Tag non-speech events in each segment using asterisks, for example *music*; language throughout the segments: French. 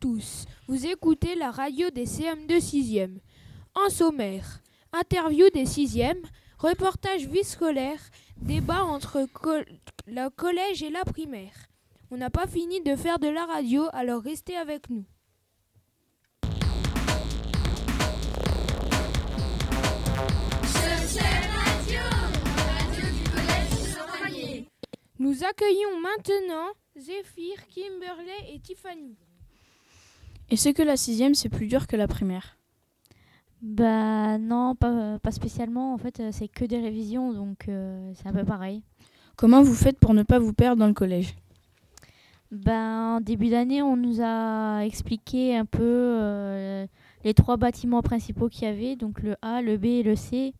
tous, vous écoutez la radio des CM2 6e. En sommaire, interview des 6e, reportage vie scolaire, débat entre le collège et la primaire. On n'a pas fini de faire de la radio, alors restez avec nous. Nous accueillons maintenant Zéphyr, Kimberley et Tiffany. Est-ce que la sixième, c'est plus dur que la primaire Bah non, pas, spécialement. En fait, euh, c'est que des révisions, donc euh, c'est un peu pareil. Comment vous faites pour ne pas vous perdre dans le collège ben, en début d'année, on nous a expliqué un peu euh, les trois bâtiments principaux qu'il y avait, donc le A, le B et le C.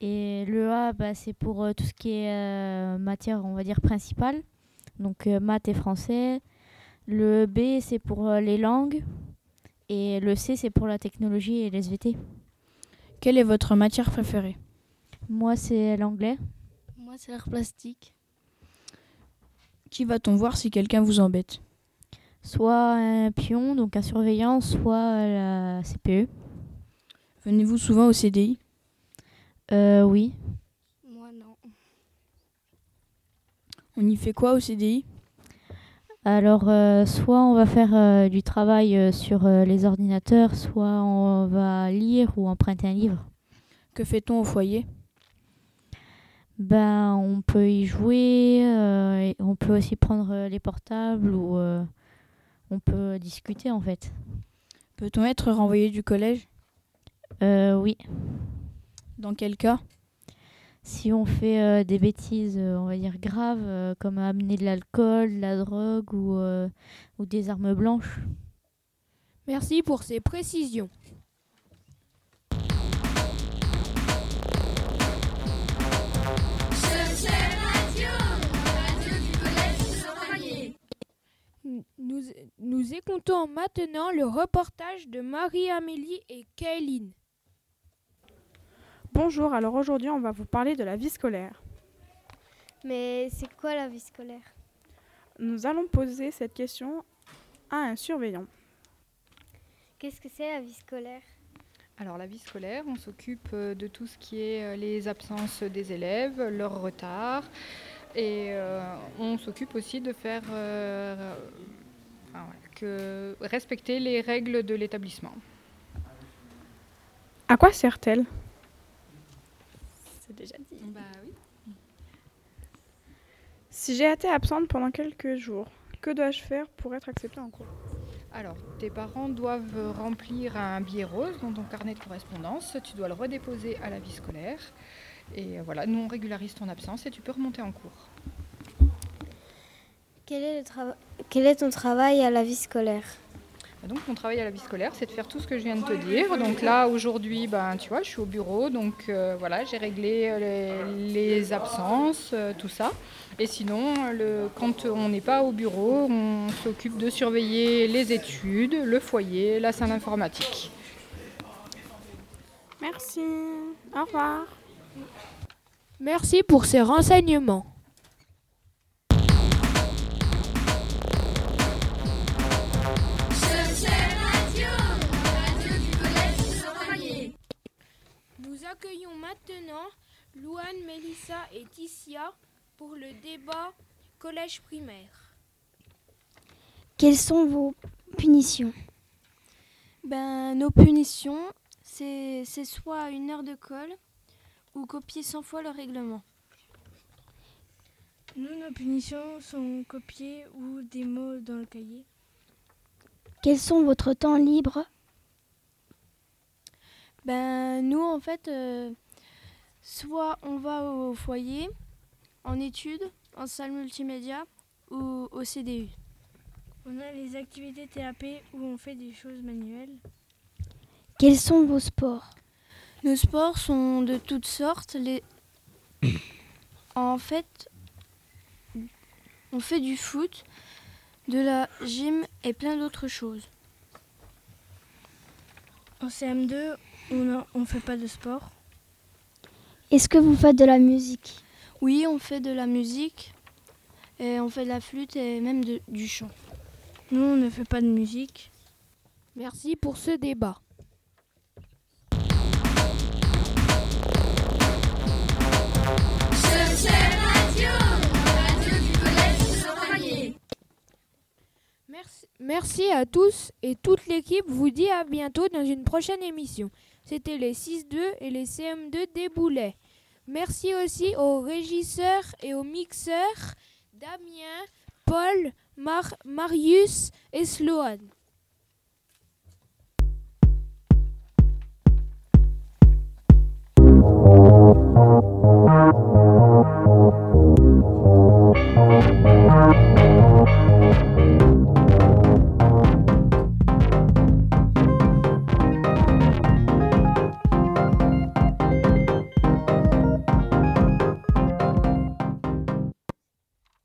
Et le A, bah, c'est pour euh, tout ce qui est euh, matière, on va dire, principale. Donc maths et français. Le B, c'est pour les langues. Et le C, c'est pour la technologie et les SVT. Quelle est votre matière préférée? Moi, c'est l'anglais. Moi, c'est l'art plastique. Qui va-t-on voir si quelqu'un vous embête? Soit un pion, donc un surveillant, soit la CPE. Venez-vous souvent au CDI euh, oui. Moi, non. On y fait quoi au CDI Alors, euh, soit on va faire euh, du travail euh, sur les ordinateurs, soit on va lire ou emprunter un livre. Que fait-on au foyer? Ben, on peut y jouer, et on peut aussi prendre les portables ou on peut discuter en fait. Peut-on être renvoyé du collège? Oui. Dans quel cas? Si on fait euh, des bêtises, euh, on va dire graves, euh, comme amener de l'alcool, de la drogue ou, ou des armes blanches. Merci pour ces précisions. Nous, nous écoutons maintenant le reportage de Marie-Amélie et Kayline. Bonjour, alors aujourd'hui on va vous parler de la vie scolaire. Mais c'est quoi la vie scolaire? Nous allons poser cette question à un surveillant. Qu'est-ce que c'est la vie scolaire? Alors la vie scolaire, on s'occupe euh, de tout ce qui est euh, les absences des élèves, leur retard, et euh, on s'occupe aussi de faire que respecter les règles de l'établissement. À quoi sert-elle? Déjà dit. Bah si j'ai été absente pendant quelques jours, que dois-je faire pour être acceptée en cours? Alors, tes parents doivent remplir un billet rose dans ton carnet de correspondance. Tu dois le redéposer à la vie scolaire. Et voilà, nous on régularise ton absence et tu peux remonter en cours. Quel est, le Quel est ton travail à la vie scolaire? Donc mon travail à la vie scolaire, c'est de faire tout ce que je viens de te dire. Donc là, aujourd'hui, ben, tu vois, je suis au bureau, donc euh, voilà, j'ai réglé euh, les, absences, euh, tout ça. Et sinon, le, quand on n'est pas au bureau, on s'occupe de surveiller les études, le foyer, la salle informatique. Merci. Au revoir. Merci pour ces renseignements. Maintenant Louane, Mélissa et Ticia pour le débat collège primaire. Quelles sont vos punitions? Ben, nos punitions, c'est soit une heure de colle ou copier 100 fois le règlement. Nous, nos punitions sont copier ou des mots dans le cahier. Quels sont votre temps libre? Ben, nous, en fait, euh, soit on va au foyer, en études, en salle multimédia ou au CDU. On a les activités TAP où on fait des choses manuelles. Quels sont vos sports? Nos sports sont de toutes sortes. Les... *coughs* en fait, on fait du foot, de la gym et plein d'autres choses. En CM2, on ne fait pas de sport. Est-ce que vous faites de la musique? Oui, on fait de la musique. Et on fait de la flûte et même du chant. Nous, on ne fait pas de musique. Merci pour ce débat. Merci, merci à tous et toute l'équipe vous dit à bientôt dans une prochaine émission. C'était les 6-2 et les CM2 des Boulets. Merci aussi aux régisseurs et aux mixeurs Damien, Paul, Mar- Marius et Sloan.